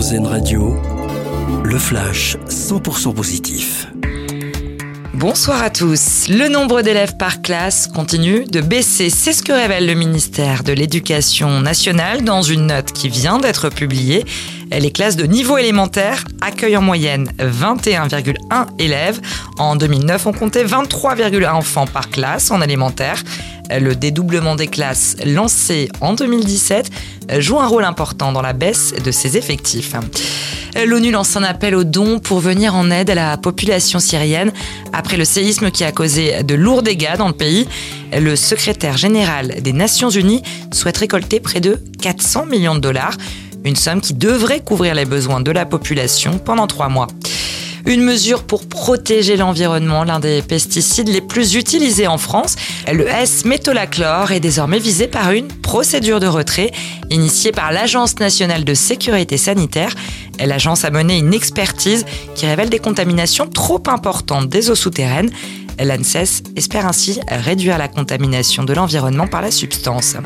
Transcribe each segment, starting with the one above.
Radio, le flash 100% positif. Bonsoir à tous. Le nombre d'élèves par classe continue de baisser. C'est ce que révèle le ministère de l'Éducation nationale dans une note qui vient d'être publiée. Les classes de niveau élémentaire accueillent en moyenne 21,1 élèves. En 2009, on comptait 23,1 enfants par classe en élémentaire. Le dédoublement des classes lancé en 2017 joue un rôle important dans la baisse de ces effectifs. L'ONU lance un appel aux dons pour venir en aide à la population syrienne après le séisme qui a causé de lourds dégâts dans le pays. Le secrétaire général des Nations Unies souhaite récolter près de 400 millions de dollars, une somme qui devrait couvrir les besoins de la population pendant trois mois. Une mesure pour protéger l'environnement, l'un des pesticides les plus utilisés en France. Le S-métolachlore est désormais visé par une procédure de retrait initiée par l'Agence nationale de sécurité sanitaire. L'agence a mené une expertise qui révèle des contaminations trop importantes des eaux souterraines. L'ANSES espère ainsi réduire la contamination de l'environnement par la substance.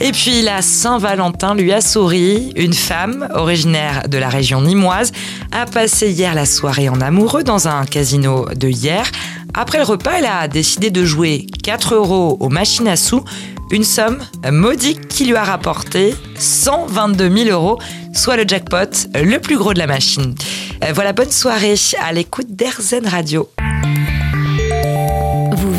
Et puis la Saint-Valentin lui a souri. Une femme, originaire de la région nimoise, a passé hier la soirée en amoureux dans un casino de hier. Après le repas, elle a décidé de jouer 4 euros aux machines à sous, une somme modique qui lui a rapporté 122 000 euros, soit le jackpot le plus gros de la machine. Voilà, bonne soirée à l'écoute d'Airzen Radio.